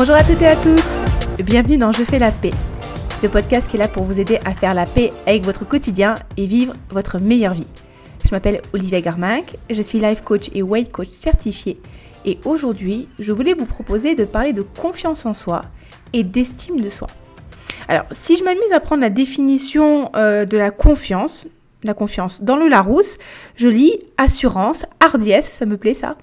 Bonjour à toutes et à tous, bienvenue dans Je fais la paix, le podcast qui est là pour vous aider à faire la paix avec votre quotidien et vivre votre meilleure vie. Je m'appelle Olivia Garminck, je suis life coach et weight coach certifié et aujourd'hui je voulais vous proposer de parler de confiance en soi et d'estime de soi. Alors si je m'amuse à prendre la définition euh, de la confiance, la confiance. Dans le Larousse, je lis assurance, hardiesse, ça me plaît ça.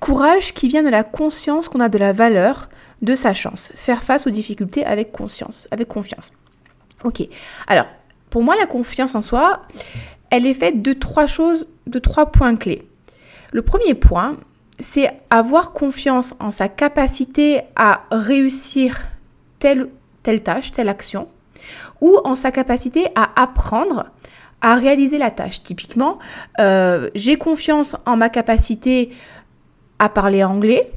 Courage qui vient de la conscience qu'on a de la valeur de sa chance. Faire face aux difficultés avec conscience, avec confiance. Ok. Alors, pour moi, la confiance en soi, elle est faite de trois choses, de trois points clés. Le premier point, c'est avoir confiance en sa capacité à réussir telle, telle tâche, telle action, ou en sa capacité à apprendre à réaliser la tâche. Typiquement, euh, j'ai confiance en ma capacité à parler anglais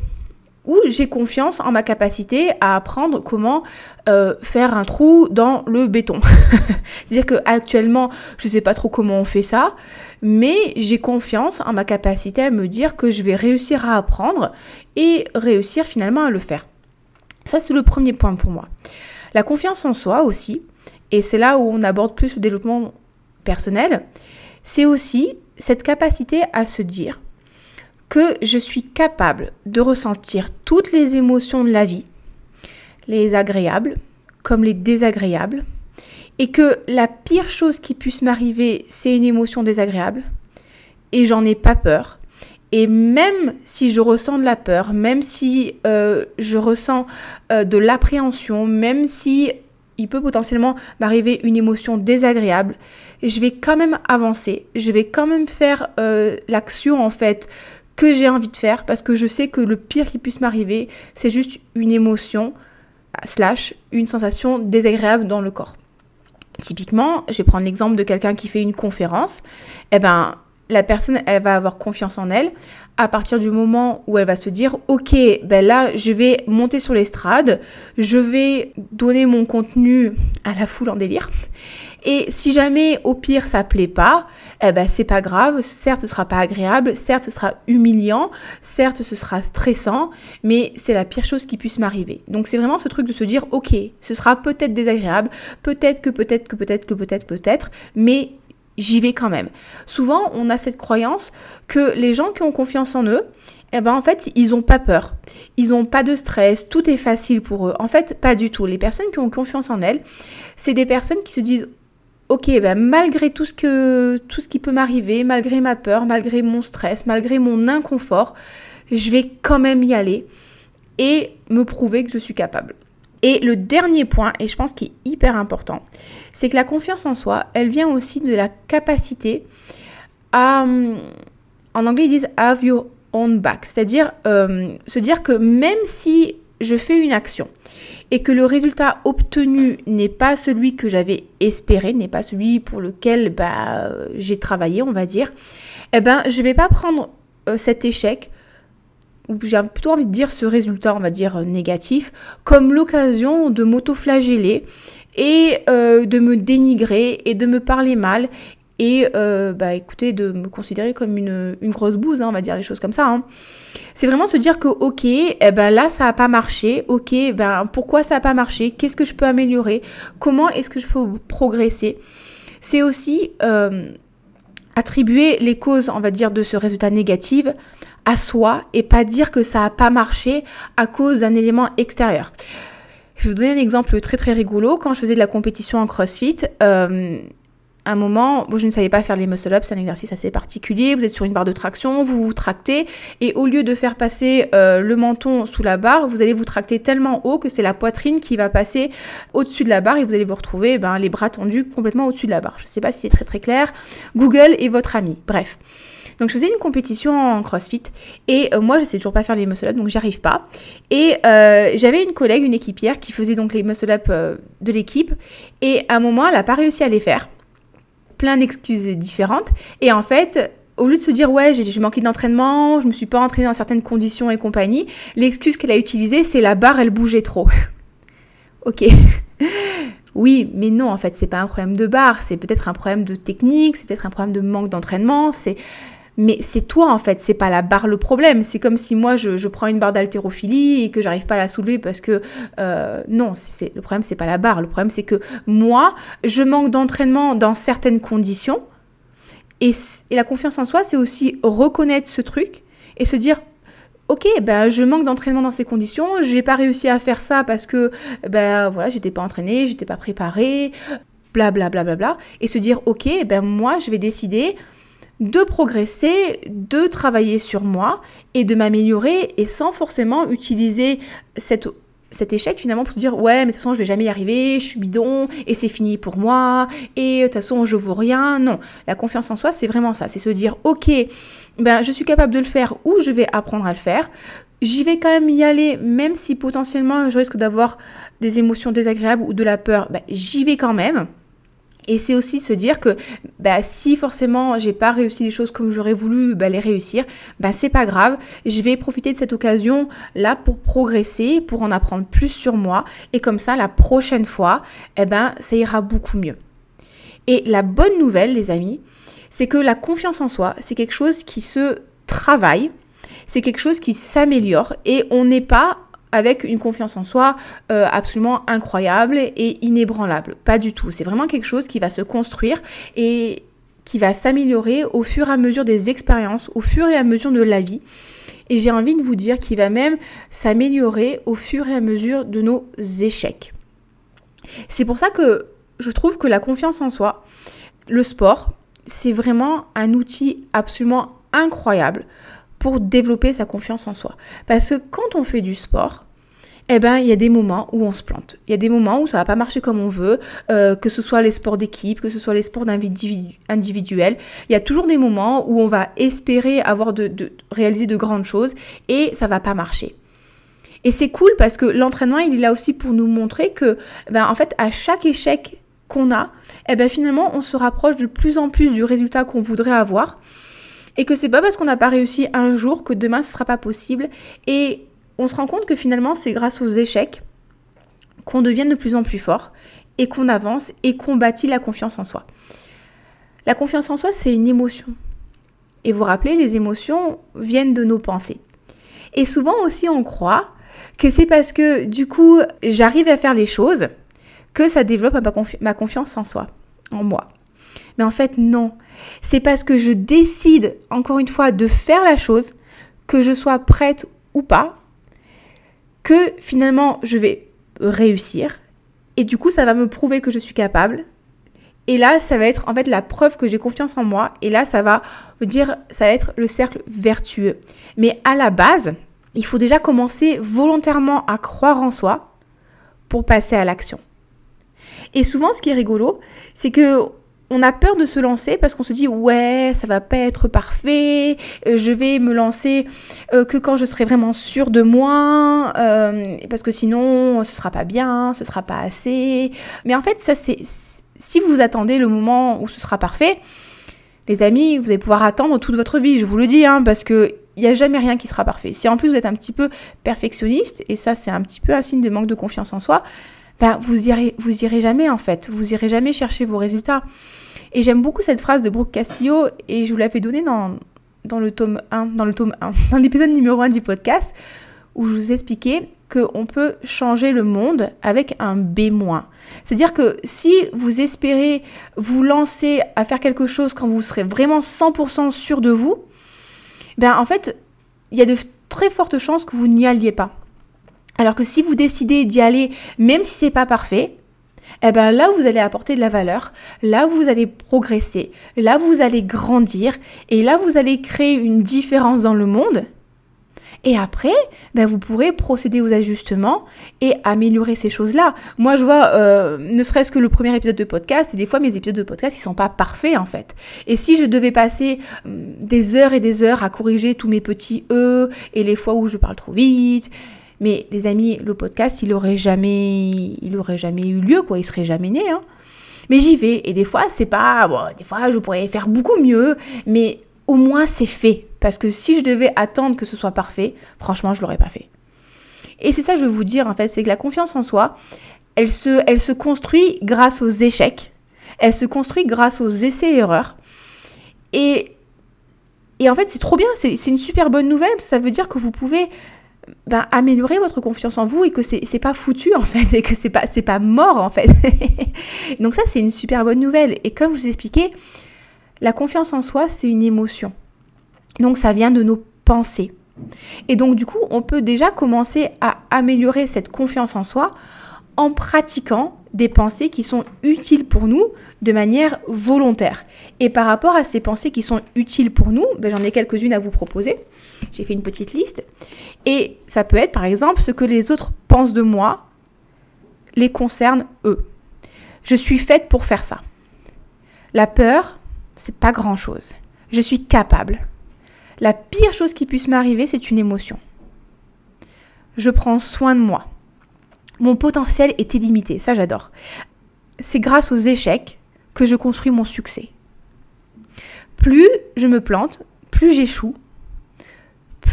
ou j'ai confiance en ma capacité à apprendre comment euh, faire un trou dans le béton. C'est-à-dire que actuellement, je ne sais pas trop comment on fait ça, mais j'ai confiance en ma capacité à me dire que je vais réussir à apprendre et réussir finalement à le faire. Ça, c'est le premier point pour moi. La confiance en soi aussi, et c'est là où on aborde plus le développement personnel, c'est aussi cette capacité à se dire que je suis capable de ressentir toutes les émotions de la vie, les agréables comme les désagréables, et que la pire chose qui puisse m'arriver, c'est une émotion désagréable, et j'en ai pas peur. Et même si je ressens de la peur, même si euh, je ressens euh, de l'appréhension, même si il peut potentiellement m'arriver une émotion désagréable, je vais quand même avancer, je vais quand même faire euh, l'action en fait que j'ai envie de faire parce que je sais que le pire qui puisse m'arriver, c'est juste une émotion slash une sensation désagréable dans le corps. Typiquement, je vais prendre l'exemple de quelqu'un qui fait une conférence. Eh ben, la personne, elle va avoir confiance en elle à partir du moment où elle va se dire, ok, ben là, je vais monter sur l'estrade, je vais donner mon contenu à la foule en délire. Et si jamais au pire ça plaît pas, eh ben c'est pas grave. Certes, ce sera pas agréable, certes, ce sera humiliant, certes, ce sera stressant, mais c'est la pire chose qui puisse m'arriver. Donc c'est vraiment ce truc de se dire, ok, ce sera peut-être désagréable, peut-être que peut-être que peut-être que peut-être peut-être, mais j'y vais quand même. Souvent, on a cette croyance que les gens qui ont confiance en eux, eh ben en fait, ils n'ont pas peur. Ils n'ont pas de stress, tout est facile pour eux. En fait, pas du tout. Les personnes qui ont confiance en elles, c'est des personnes qui se disent ok, ben malgré tout ce, tout ce qui peut m'arriver, malgré ma peur, malgré mon stress, malgré mon inconfort, je vais quand même y aller et me prouver que je suis capable. Et le dernier point, et je pense qu'il est hyper important, c'est que la confiance en soi, elle vient aussi de la capacité à, en anglais ils disent have your own back, c'est-à-dire euh, se dire que même si je fais une action et que le résultat obtenu n'est pas celui que j'avais espéré, n'est pas celui pour lequel bah, j'ai travaillé, on va dire, eh ben, je ne vais pas prendre euh, cet échec ou j'ai plutôt envie de dire ce résultat, on va dire négatif, comme l'occasion de m'auto-flageller et euh, de me dénigrer et de me parler mal et euh, bah écoutez de me considérer comme une, grosse bouse, hein, on va dire les choses comme ça. Hein. C'est vraiment se dire que ok, eh ben là ça n'a pas marché, ok, ben pourquoi ça n'a pas marché, qu'est-ce que je peux améliorer, comment est-ce que je peux progresser. C'est aussi euh, attribuer les causes, on va dire, de ce résultat négatif à soi et pas dire que ça n'a pas marché à cause d'un élément extérieur. Je vais vous donner un exemple très très rigolo. Quand je faisais de la compétition en CrossFit, euh, un moment, je ne savais pas faire les muscle-ups, c'est un exercice assez particulier. Vous êtes sur une barre de traction, vous vous tractez, et au lieu de faire passer euh, le menton sous la barre, vous allez vous tracter tellement haut que c'est la poitrine qui va passer au-dessus de la barre et vous allez vous retrouver ben, les bras tendus complètement au-dessus de la barre. Je ne sais pas si c'est très très clair. Google est votre ami. Bref. Donc je faisais une compétition en CrossFit et euh, moi je sais toujours pas faire les muscle-ups donc j'arrive pas. Et euh, j'avais une collègue, une équipière qui faisait donc les muscle-ups de l'équipe et à un moment elle a pas réussi à les faire plein d'excuses différentes. Et en fait, au lieu de se dire ouais j'ai manqué d'entraînement, je me suis pas entraînée dans certaines conditions et compagnie, l'excuse qu'elle a utilisée c'est la barre elle bougeait trop. ok. oui, mais non en fait c'est pas un problème de barre, c'est peut-être un problème de technique, c'est peut-être un problème de manque d'entraînement, c'est mais c'est toi en fait, c'est pas la barre le problème. C'est comme si moi je, prends une barre d'haltérophilie et que j'arrive pas à la soulever parce que euh, non, c'est, le problème c'est pas la barre. Le problème c'est que moi je manque d'entraînement dans certaines conditions. Et, la confiance en soi, c'est aussi reconnaître ce truc et se dire ok, ben je manque d'entraînement dans ces conditions, j'ai pas réussi à faire ça parce que ben voilà, j'étais pas entraînée, j'étais pas préparée, bla bla bla bla bla, et se dire ok, ben moi je vais décider de progresser, de travailler sur moi et de m'améliorer et sans forcément utiliser cette, cet échec finalement pour dire ouais mais de toute façon je vais jamais y arriver, je suis bidon et c'est fini pour moi et de toute façon je vaux rien. Non, la confiance en soi c'est vraiment ça, c'est se dire ok ben je suis capable de le faire ou je vais apprendre à le faire. J'y vais quand même y aller, même si potentiellement je risque d'avoir des émotions désagréables ou de la peur, ben, j'y vais quand même. Et c'est aussi se dire que bah, si forcément j'ai pas réussi les choses comme j'aurais voulu bah, les réussir, bah, c'est pas grave. Je vais profiter de cette occasion là pour progresser, pour en apprendre plus sur moi. Et comme ça, la prochaine fois, eh ben, ça ira beaucoup mieux. Et la bonne nouvelle, les amis, c'est que la confiance en soi, c'est quelque chose qui se travaille, c'est quelque chose qui s'améliore et on n'est pas avec une confiance en soi euh, absolument incroyable et inébranlable. Pas du tout. C'est vraiment quelque chose qui va se construire et qui va s'améliorer au fur et à mesure des expériences, au fur et à mesure de la vie. Et j'ai envie de vous dire qu'il va même s'améliorer au fur et à mesure de nos échecs. C'est pour ça que je trouve que la confiance en soi, le sport, c'est vraiment un outil absolument incroyable pour développer sa confiance en soi. Parce que quand on fait du sport, eh ben, il y a des moments où on se plante. Il y a des moments où ça va pas marcher comme on veut, euh, que ce soit les sports d'équipe, que ce soit les sports individuels. Il y a toujours des moments où on va espérer avoir de, réaliser de grandes choses et ça va pas marcher. Et c'est cool parce que l'entraînement, il est là aussi pour nous montrer que, ben, en fait, à chaque échec qu'on a, eh ben, finalement, on se rapproche de plus en plus du résultat qu'on voudrait avoir et que c'est pas parce qu'on n'a pas réussi un jour que demain ce sera pas possible et on se rend compte que finalement c'est grâce aux échecs qu'on devient de plus en plus fort et qu'on avance et qu'on bâtit la confiance en soi. La confiance en soi, c'est une émotion. Et vous rappelez, les émotions viennent de nos pensées. Et souvent aussi, on croit que c'est parce que du coup, j'arrive à faire les choses que ça développe ma confiance en soi, en moi. Mais en fait, non. C'est parce que je décide, encore une fois, de faire la chose, que je sois prête ou pas, que finalement je vais réussir. Et du coup, ça va me prouver que je suis capable. Et là, ça va être en fait la preuve que j'ai confiance en moi. Et là, ça va dire, ça va être le cercle vertueux. Mais à la base, il faut déjà commencer volontairement à croire en soi pour passer à l'action. Et souvent, ce qui est rigolo, c'est que on a peur de se lancer parce qu'on se dit ouais ça va pas être parfait euh, je vais me lancer euh, que quand je serai vraiment sûre de moi euh, parce que sinon ce sera pas bien ce sera pas assez mais en fait ça c'est si vous attendez le moment où ce sera parfait les amis vous allez pouvoir attendre toute votre vie je vous le dis hein, parce que il n'y a jamais rien qui sera parfait. Si en plus vous êtes un petit peu perfectionniste, et ça c'est un petit peu un signe de manque de confiance en soi, ben vous irez, irez jamais en fait, vous irez jamais chercher vos résultats. Et j'aime beaucoup cette phrase de Brooke Cassio et je vous l'avais donnée dans, dans le tome 1, dans le tome 1, dans l'épisode numéro 1 du podcast, où je vous expliquais qu'on peut changer le monde avec un B-. C'est-à-dire que si vous espérez vous lancer à faire quelque chose quand vous serez vraiment 100% sûr de vous, ben en fait, il y a de très fortes chances que vous n'y alliez pas. Alors que si vous décidez d'y aller, même si c'est pas parfait, eh bien là vous allez apporter de la valeur, là vous allez progresser, là vous allez grandir et là vous allez créer une différence dans le monde. Et après, ben vous pourrez procéder aux ajustements et améliorer ces choses-là. Moi, je vois, euh, ne serait-ce que le premier épisode de podcast, et des fois mes épisodes de podcast, ils sont pas parfaits en fait. Et si je devais passer hum, des heures et des heures à corriger tous mes petits E et les fois où je parle trop vite, mais les amis, le podcast, il aurait jamais, il aurait jamais eu lieu, quoi. Il serait jamais né. Hein. Mais j'y vais. Et des fois, c'est pas. Des fois, je pourrais faire beaucoup mieux. Mais au moins, c'est fait. Parce que si je devais attendre que ce soit parfait, franchement, je l'aurais pas fait. Et c'est ça que je veux vous dire, en fait. C'est que la confiance en soi, elle se, elle se construit grâce aux échecs. Elle se construit grâce aux essais-erreurs. Et Et en fait, c'est trop bien, c'est une super bonne nouvelle. Ça veut dire que vous pouvez ben, améliorer votre confiance en vous et que c'est pas foutu en fait, et que c'est pas, pas mort en fait. Donc ça, c'est une super bonne nouvelle. Et comme je vous expliquais, la confiance en soi, c'est une émotion. Donc ça vient de nos pensées. Et donc du coup, on peut déjà commencer à améliorer cette confiance en soi en pratiquant des pensées qui sont utiles pour nous de manière volontaire. Et par rapport à ces pensées qui sont utiles pour nous, ben, j'en ai quelques-unes à vous proposer. J'ai fait une petite liste. Et ça peut être par exemple ce que les autres pensent de moi les concerne eux. Je suis faite pour faire ça. La peur, c'est pas grand-chose. Je suis capable. La pire chose qui puisse m'arriver, c'est une émotion. Je prends soin de moi. Mon potentiel est illimité, ça j'adore. C'est grâce aux échecs que je construis mon succès. Plus je me plante, plus j'échoue,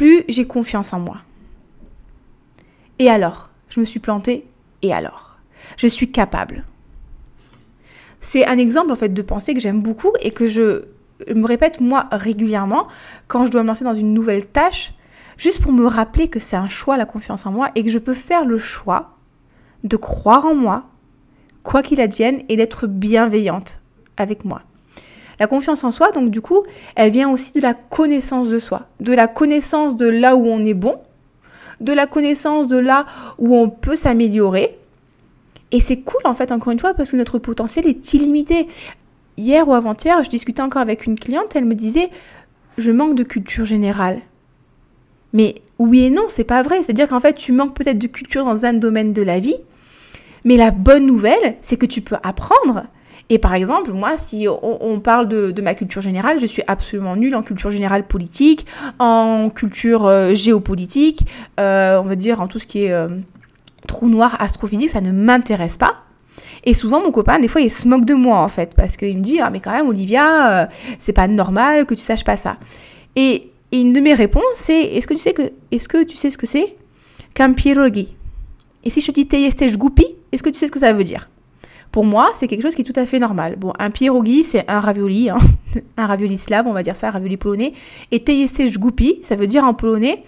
plus j'ai confiance en moi. Et alors? Je me suis plantée, et alors? Je suis capable. C'est un exemple en fait de pensée que j'aime beaucoup et que je me répète moi régulièrement quand je dois me lancer dans une nouvelle tâche, juste pour me rappeler que c'est un choix la confiance en moi et que je peux faire le choix de croire en moi, quoi qu'il advienne, et d'être bienveillante avec moi. La confiance en soi, donc du coup, elle vient aussi de la connaissance de soi, de la connaissance de là où on est bon, de la connaissance de là où on peut s'améliorer. Et c'est cool en fait, encore une fois, parce que notre potentiel est illimité. Hier ou avant-hier, je discutais encore avec une cliente, elle me disait, je manque de culture générale. Mais oui et non, c'est pas vrai. C'est-à-dire qu'en fait, tu manques peut-être de culture dans un domaine de la vie, mais la bonne nouvelle, c'est que tu peux apprendre. Et par exemple, moi, si on, parle de, ma culture générale, je suis absolument nulle en culture générale politique, en culture euh, géopolitique, euh, on va dire en tout ce qui est euh, trou noir, astrophysique, ça ne m'intéresse pas. Et souvent, mon copain, des fois, il se moque de moi, en fait, parce qu'il me dit, ah, mais quand même, Olivia, c'est pas normal que tu saches pas ça. Et, une de mes réponses, c'est, est-ce que tu sais que, est-ce que tu sais ce que c'est? Pierogi Et si je te dis teyestej gupi, est-ce que tu sais ce que ça veut dire? Pour moi, c'est quelque chose qui est tout à fait normal. Bon, un pierogi, c'est un ravioli, hein. un ravioli slave, on va dire ça, un ravioli polonais. Et teyestej gupi, ça veut dire en polonais,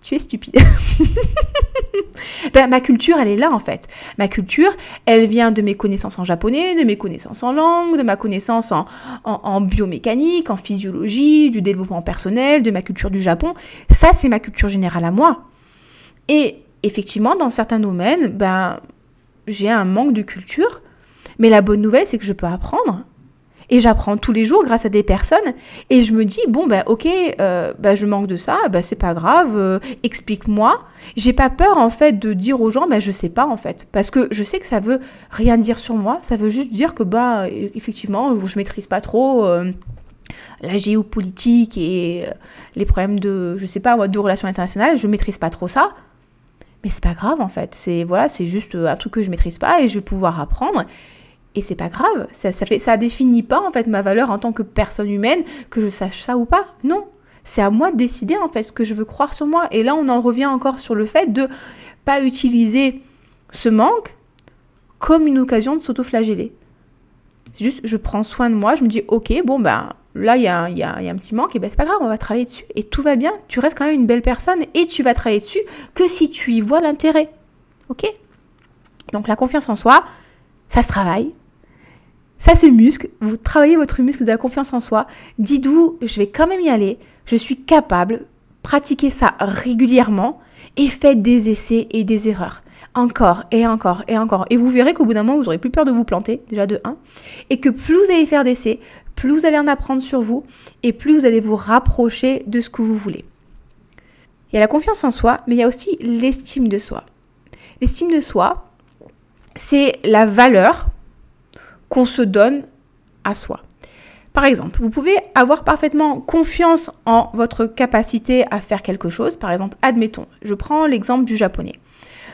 tu es stupide. ben, ma culture, elle est là en fait. Ma culture, elle vient de mes connaissances en japonais, de mes connaissances en langue, de ma connaissance en, en biomécanique, en physiologie, du développement personnel, de ma culture du Japon. Ça, c'est ma culture générale à moi. Et effectivement, dans certains domaines, ben, j'ai un manque de culture. Mais la bonne nouvelle, c'est que je peux apprendre. Et j'apprends tous les jours grâce à des personnes. Et je me dis, bon, ben ok, euh, ben, je manque de ça, ben c'est pas grave, euh, explique-moi. J'ai pas peur en fait de dire aux gens, ben je sais pas en fait. Parce que je sais que ça veut rien dire sur moi. Ça veut juste dire que, ben effectivement, je maîtrise pas trop. Euh, la géopolitique et les problèmes de, je sais pas, de relations internationales, je maîtrise pas trop ça. Mais c'est pas grave en fait. C'est voilà, c'est juste un truc que je maîtrise pas et je vais pouvoir apprendre. Et c'est pas grave. Ça, ça fait, ça définit pas en fait ma valeur en tant que personne humaine que je sache ça ou pas. Non. C'est à moi de décider en fait ce que je veux croire sur moi. Et là, on en revient encore sur le fait de pas utiliser ce manque comme une occasion de s'auto-flageller. C'est juste, je prends soin de moi, je me dis, ok, bon ben là, il y, a, y, a, un petit manque, et ben c'est pas grave, on va travailler dessus, et tout va bien, tu restes quand même une belle personne, et tu vas travailler dessus que si tu y vois l'intérêt. Ok? Donc la confiance en soi, ça se travaille, ça se muscle, vous travaillez votre muscle de la confiance en soi, dites-vous, je vais quand même y aller, je suis capable, pratiquez ça régulièrement, et faites des essais et des erreurs encore et encore et encore. Et vous verrez qu'au bout d'un moment, vous n'aurez plus peur de vous planter, déjà de 1. Et que plus vous allez faire d'essais, plus vous allez en apprendre sur vous et plus vous allez vous rapprocher de ce que vous voulez. Il y a la confiance en soi, mais il y a aussi l'estime de soi. L'estime de soi, c'est la valeur qu'on se donne à soi. Par exemple, vous pouvez avoir parfaitement confiance en votre capacité à faire quelque chose. Par exemple, admettons, je prends l'exemple du japonais.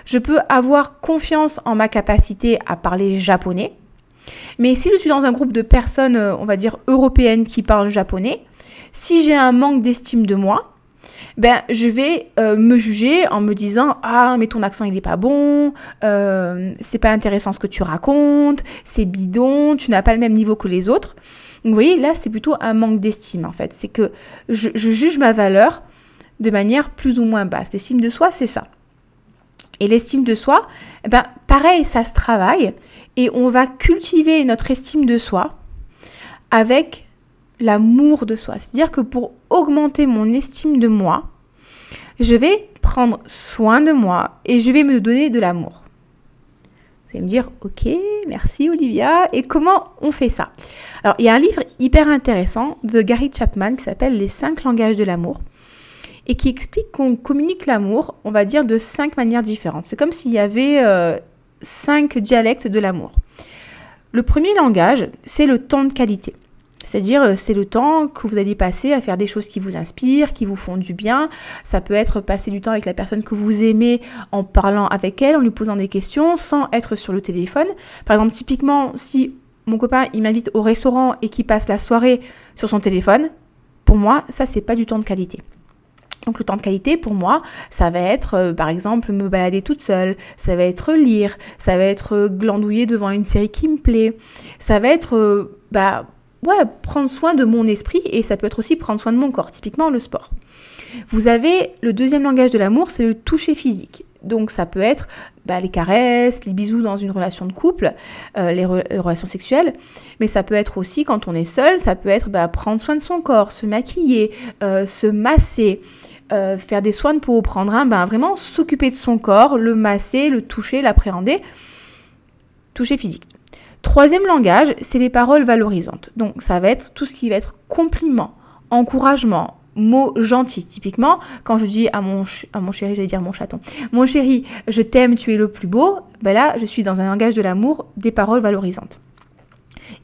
Je peux avoir confiance en ma capacité à parler japonais, mais si je suis dans un groupe de personnes, euh, on va dire européennes qui parlent japonais, si j'ai un manque d'estime de moi, ben je vais euh, me juger en me disant ah mais ton accent il est pas bon, euh, c'est pas intéressant ce que tu racontes, c'est bidon, tu n'as pas le même niveau que les autres. vous voyez, là, c'est plutôt un manque d'estime, en fait. C'est que je, juge ma valeur de manière plus ou moins basse. L'estime de soi, c'est ça. Et l'estime de soi, eh ben, pareil, ça se travaille. Et on va cultiver notre estime de soi avec l'amour de soi. C'est-à-dire que pour augmenter mon estime de moi, je vais prendre soin de moi et je vais me donner de l'amour. Vous allez me dire, ok, merci Olivia, et comment on fait ça? Alors, il y a un livre hyper intéressant de Gary Chapman qui s'appelle Les cinq langages de l'amour et qui explique qu'on communique l'amour, on va dire, de cinq manières différentes. C'est comme s'il y avait euh, cinq dialectes de l'amour. Le premier langage, c'est le temps de qualité. C'est-à-dire, euh, c'est le temps que vous allez passer à faire des choses qui vous inspirent, qui vous font du bien. Ça peut être passer du temps avec la personne que vous aimez en parlant avec elle, en lui posant des questions, sans être sur le téléphone. Par exemple, typiquement, si mon copain il m'invite au restaurant et qu'il passe la soirée sur son téléphone, pour moi, ça c'est pas du temps de qualité. Donc le temps de qualité pour moi, ça va être euh, par exemple me balader toute seule, ça va être lire, ça va être euh, glandouiller devant une série qui me plaît, ça va être bah, prendre soin de mon esprit et ça peut être aussi prendre soin de mon corps, typiquement le sport. Vous avez le deuxième langage de l'amour, c'est le toucher physique. Donc ça peut être bah, les caresses, les bisous dans une relation de couple, euh, les, relations sexuelles, mais ça peut être aussi quand on est seul, ça peut être bah, prendre soin de son corps, se maquiller, euh, se masser, euh, faire des soins peau, prendre un bain, vraiment s'occuper de son corps, le masser, le toucher, l'appréhender. Toucher physique. Troisième langage, c'est les paroles valorisantes. Donc ça va être tout ce qui va être compliment, encouragement, mots gentils. Typiquement, quand je dis à mon, à mon chéri, j'allais dire mon chaton, mon chéri, je t'aime, tu es le plus beau, ben là, je suis dans un langage de l'amour, des paroles valorisantes.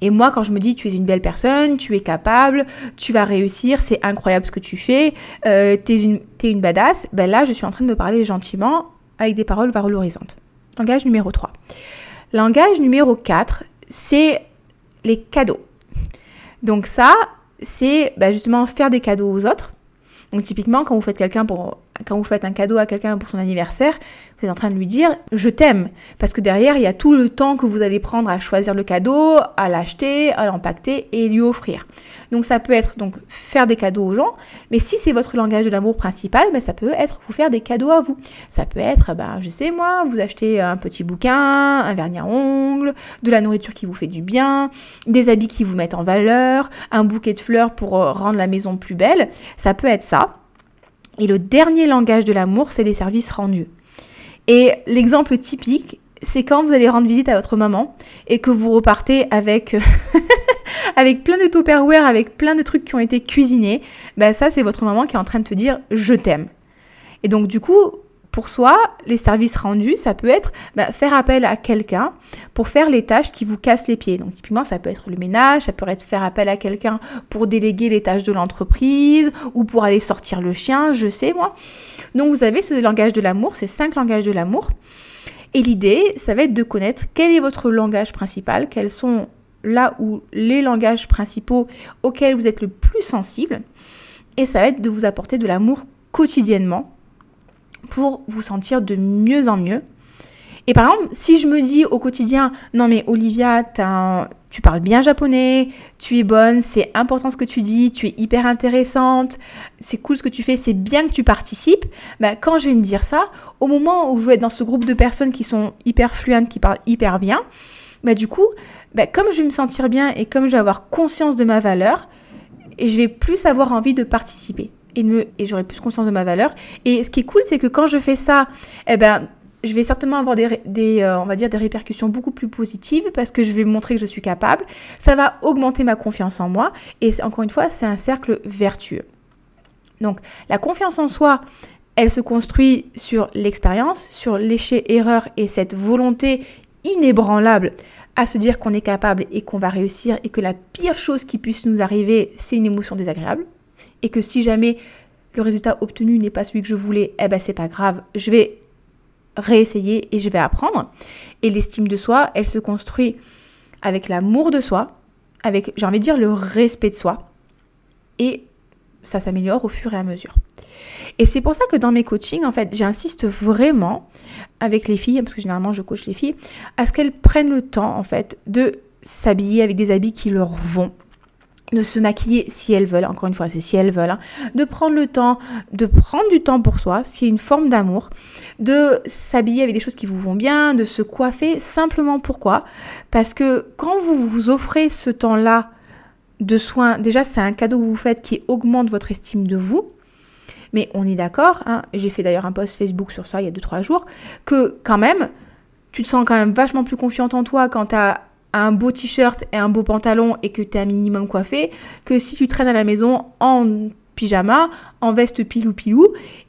Et moi, quand je me dis tu es une belle personne, tu es capable, tu vas réussir, c'est incroyable ce que tu fais, euh, tu es une, es une badass, ben là, je suis en train de me parler gentiment avec des paroles valorisantes. Langage numéro 3. Langage numéro 4, c'est les cadeaux. Donc ça, c'est bah, justement faire des cadeaux aux autres. Donc typiquement, quand vous faites quelqu'un pour quand vous faites un cadeau à quelqu'un pour son anniversaire, vous êtes en train de lui dire je t'aime. Parce que derrière, il y a tout le temps que vous allez prendre à choisir le cadeau, à l'acheter, à l'empacter et lui offrir. Donc ça peut être donc faire des cadeaux aux gens, mais si c'est votre langage de l'amour principal, ben, ça peut être vous faire des cadeaux à vous. Ça peut être, ben, je sais moi, vous achetez un petit bouquin, un vernis à ongles, de la nourriture qui vous fait du bien, des habits qui vous mettent en valeur, un bouquet de fleurs pour euh, rendre la maison plus belle. Ça peut être ça. Et le dernier langage de l'amour, c'est les services rendus. Et l'exemple typique, c'est quand vous allez rendre visite à votre maman et que vous repartez avec, plein de Tupperware, avec plein de trucs qui ont été cuisinés. Ben ça, c'est votre maman qui est en train de te dire je t'aime. Et donc, du coup, pour soi, les services rendus, ça peut être bah, faire appel à quelqu'un pour faire les tâches qui vous cassent les pieds. Donc typiquement, ça peut être le ménage, ça peut être faire appel à quelqu'un pour déléguer les tâches de l'entreprise ou pour aller sortir le chien, je sais moi. Donc vous avez ce langage de l'amour, ces cinq langages de l'amour. Et l'idée, ça va être de connaître quel est votre langage principal, quels sont là où les langages principaux auxquels vous êtes le plus sensible. Et ça va être de vous apporter de l'amour quotidiennement pour vous sentir de mieux en mieux. Et par exemple, si je me dis au quotidien, non mais Olivia, tu parles bien japonais, tu es bonne, c'est important ce que tu dis, tu es hyper intéressante, c'est cool ce que tu fais, c'est bien que tu participes, bah, quand je vais me dire ça, au moment où je vais être dans ce groupe de personnes qui sont hyper fluentes, qui parlent hyper bien, bah, du coup, bah, comme je vais me sentir bien et comme je vais avoir conscience de ma valeur, je vais plus avoir envie de participer et, j'aurai plus conscience de ma valeur. Et ce qui est cool, c'est que quand je fais ça, eh ben, je vais certainement avoir des, des euh, on va dire, des répercussions beaucoup plus positives parce que je vais montrer que je suis capable. Ça va augmenter ma confiance en moi. Et encore une fois, c'est un cercle vertueux. Donc, la confiance en soi, elle se construit sur l'expérience, sur l'échec-erreur et cette volonté inébranlable à se dire qu'on est capable et qu'on va réussir et que la pire chose qui puisse nous arriver, c'est une émotion désagréable et que si jamais le résultat obtenu n'est pas celui que je voulais, eh ben c'est pas grave, je vais réessayer et je vais apprendre. Et l'estime de soi, elle se construit avec l'amour de soi, avec, j'ai envie de dire, le respect de soi. Et ça s'améliore au fur et à mesure. Et c'est pour ça que dans mes coachings, en fait, j'insiste vraiment avec les filles, parce que généralement je coach les filles, à ce qu'elles prennent le temps, en fait, de s'habiller avec des habits qui leur vont, de se maquiller si elles veulent, encore une fois, c'est si elles veulent, hein. de prendre le temps, de prendre du temps pour soi, c'est une forme d'amour, de s'habiller avec des choses qui vous vont bien, de se coiffer, simplement pourquoi? Parce que quand vous vous offrez ce temps-là de soins, déjà c'est un cadeau que vous faites qui augmente votre estime de vous, mais on est d'accord, hein, j'ai fait d'ailleurs un post Facebook sur ça il y a 2-3 jours, que quand même, tu te sens quand même vachement plus confiante en toi quand tu as un beau t-shirt et un beau pantalon et que tu es un minimum coiffé, que si tu traînes à la maison en pyjama, en veste pilou pilou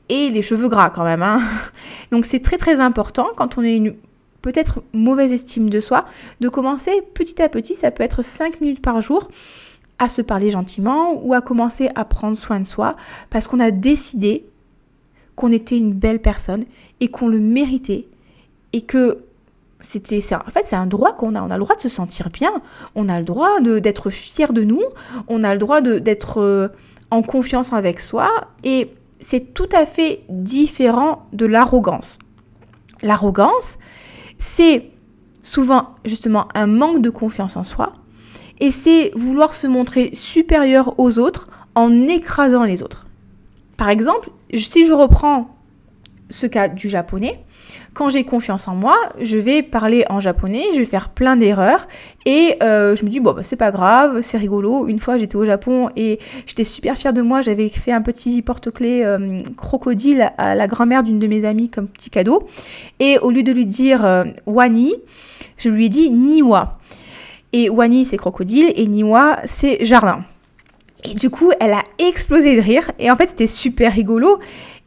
et les cheveux gras quand même. Hein. Donc c'est très très important quand on a une peut-être mauvaise estime de soi, de commencer petit à petit, ça peut être 5 minutes par jour, à se parler gentiment ou à commencer à prendre soin de soi parce qu'on a décidé qu'on était une belle personne et qu'on le méritait et que c'était en fait c'est un droit qu'on a. On a le droit de se sentir bien. On a le droit d'être fier de nous. On a le droit d'être euh, en confiance avec soi. Et c'est tout à fait différent de l'arrogance. L'arrogance c'est souvent justement un manque de confiance en soi. Et c'est vouloir se montrer supérieur aux autres en écrasant les autres. Par exemple si je reprends ce cas du japonais quand j'ai confiance en moi, je vais parler en japonais, je vais faire plein d'erreurs et euh, je me dis bon bah c'est pas grave, c'est rigolo. Une fois j'étais au Japon et j'étais super fière de moi, j'avais fait un petit porte-clés euh, crocodile à la grand-mère d'une de mes amies comme petit cadeau et au lieu de lui dire euh, wani, je lui ai dit niwa. Et wani c'est crocodile et niwa c'est jardin. Et du coup, elle a explosé de rire. Et en fait, c'était super rigolo.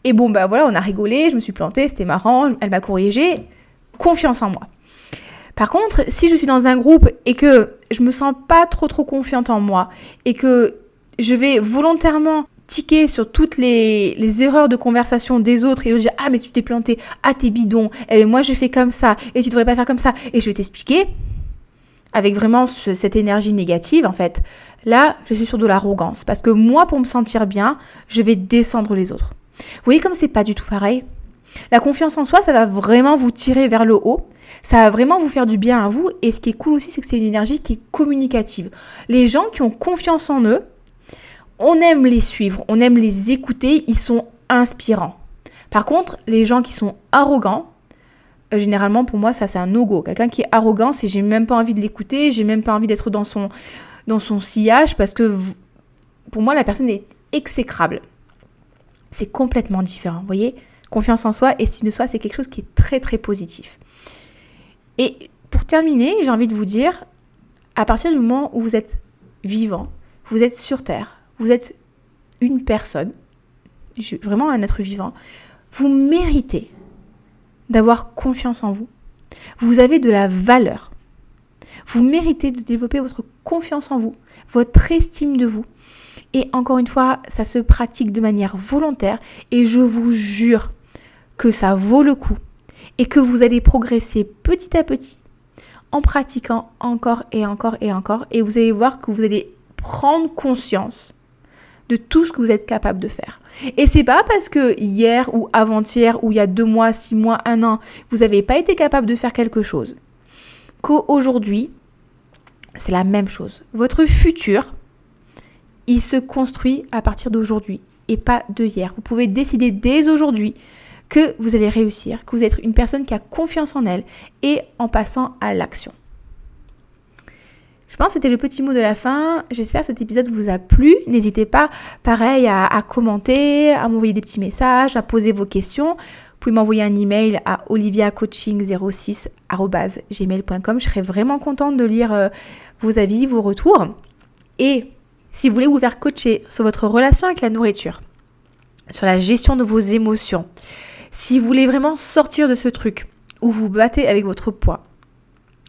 Et bon, bah voilà, on a rigolé, je me suis plantée, c'était marrant, elle m'a corrigé. Confiance en moi. Par contre, si je suis dans un groupe et que je me sens pas trop trop confiante en moi et que je vais volontairement tiquer sur toutes les, erreurs de conversation des autres et je dire ah mais tu t'es planté, ah t'es bidon, et eh, moi je fais comme ça et tu devrais pas faire comme ça et je vais t'expliquer avec vraiment cette énergie négative en fait. Là, je suis sur de l'arrogance parce que moi pour me sentir bien, je vais descendre les autres. Vous voyez comme c'est pas du tout pareil? La confiance en soi, ça va vraiment vous tirer vers le haut. Ça va vraiment vous faire du bien à vous. Et ce qui est cool aussi, c'est que c'est une énergie qui est communicative. Les gens qui ont confiance en eux, on aime les suivre, on aime les écouter, ils sont inspirants. Par contre, les gens qui sont arrogants, euh, généralement pour moi ça c'est un no-go. Quelqu'un qui est arrogant, c'est j'ai même pas envie de l'écouter, j'ai même pas envie d'être dans son, dans son sillage parce que pour moi la personne est exécrable c'est complètement différent. Vous voyez Confiance en soi, estime de soi, c'est quelque chose qui est très très positif. Et pour terminer, j'ai envie de vous dire, à partir du moment où vous êtes vivant, vous êtes sur Terre, vous êtes une personne, vraiment un être vivant, vous méritez d'avoir confiance en vous. Vous avez de la valeur. Vous méritez de développer votre confiance en vous, votre estime de vous. Et encore une fois, ça se pratique de manière volontaire et je vous jure que ça vaut le coup et que vous allez progresser petit à petit en pratiquant encore et encore et encore et vous allez voir que vous allez prendre conscience de tout ce que vous êtes capable de faire. Et c'est pas parce que hier ou avant-hier ou il y a deux mois, six mois, un an, vous n'avez pas été capable de faire quelque chose qu'aujourd'hui, c'est la même chose. Votre futur, il se construit à partir d'aujourd'hui et pas de hier. Vous pouvez décider dès aujourd'hui que vous allez réussir, que vous êtes une personne qui a confiance en elle et en passant à l'action. Je pense que c'était le petit mot de la fin. J'espère que cet épisode vous a plu. N'hésitez pas, pareil, à, commenter, à m'envoyer des petits messages, à poser vos questions. Vous pouvez m'envoyer un email à oliviacoaching06.gmail.com. Je serais vraiment contente de lire euh, vos avis, vos retours. Et si vous voulez vous faire coacher sur votre relation avec la nourriture, sur la gestion de vos émotions, si vous voulez vraiment sortir de ce truc où vous battez avec votre poids,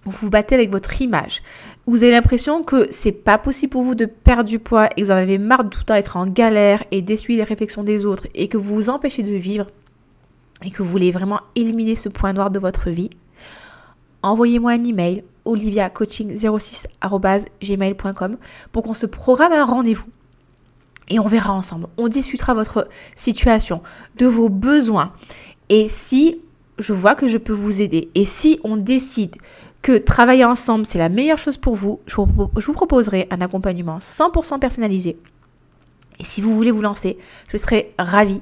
où vous battez avec votre image, où vous avez l'impression que c'est pas possible pour vous de perdre du poids et que vous en avez marre de tout le temps être en galère et d'essuyer les réflexions des autres et que vous vous empêchez de vivre et que vous voulez vraiment éliminer ce point noir de votre vie, envoyez-moi un email oliviacoaching06.gmail.com pour qu'on se programme un rendez-vous. Et on verra ensemble. On discutera votre situation, de vos besoins. Et si je vois que je peux vous aider, et si on décide que travailler ensemble, c'est la meilleure chose pour vous, je vous proposerai un accompagnement 100% personnalisé. Et si vous voulez vous lancer, je serai ravie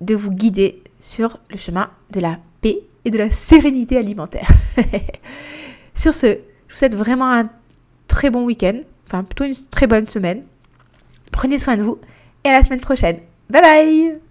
de vous guider sur le chemin de la paix et de la sérénité alimentaire. sur ce, je vous souhaite vraiment un très bon week-end, enfin plutôt une très bonne semaine. Prenez soin de vous et à la semaine prochaine. Bye bye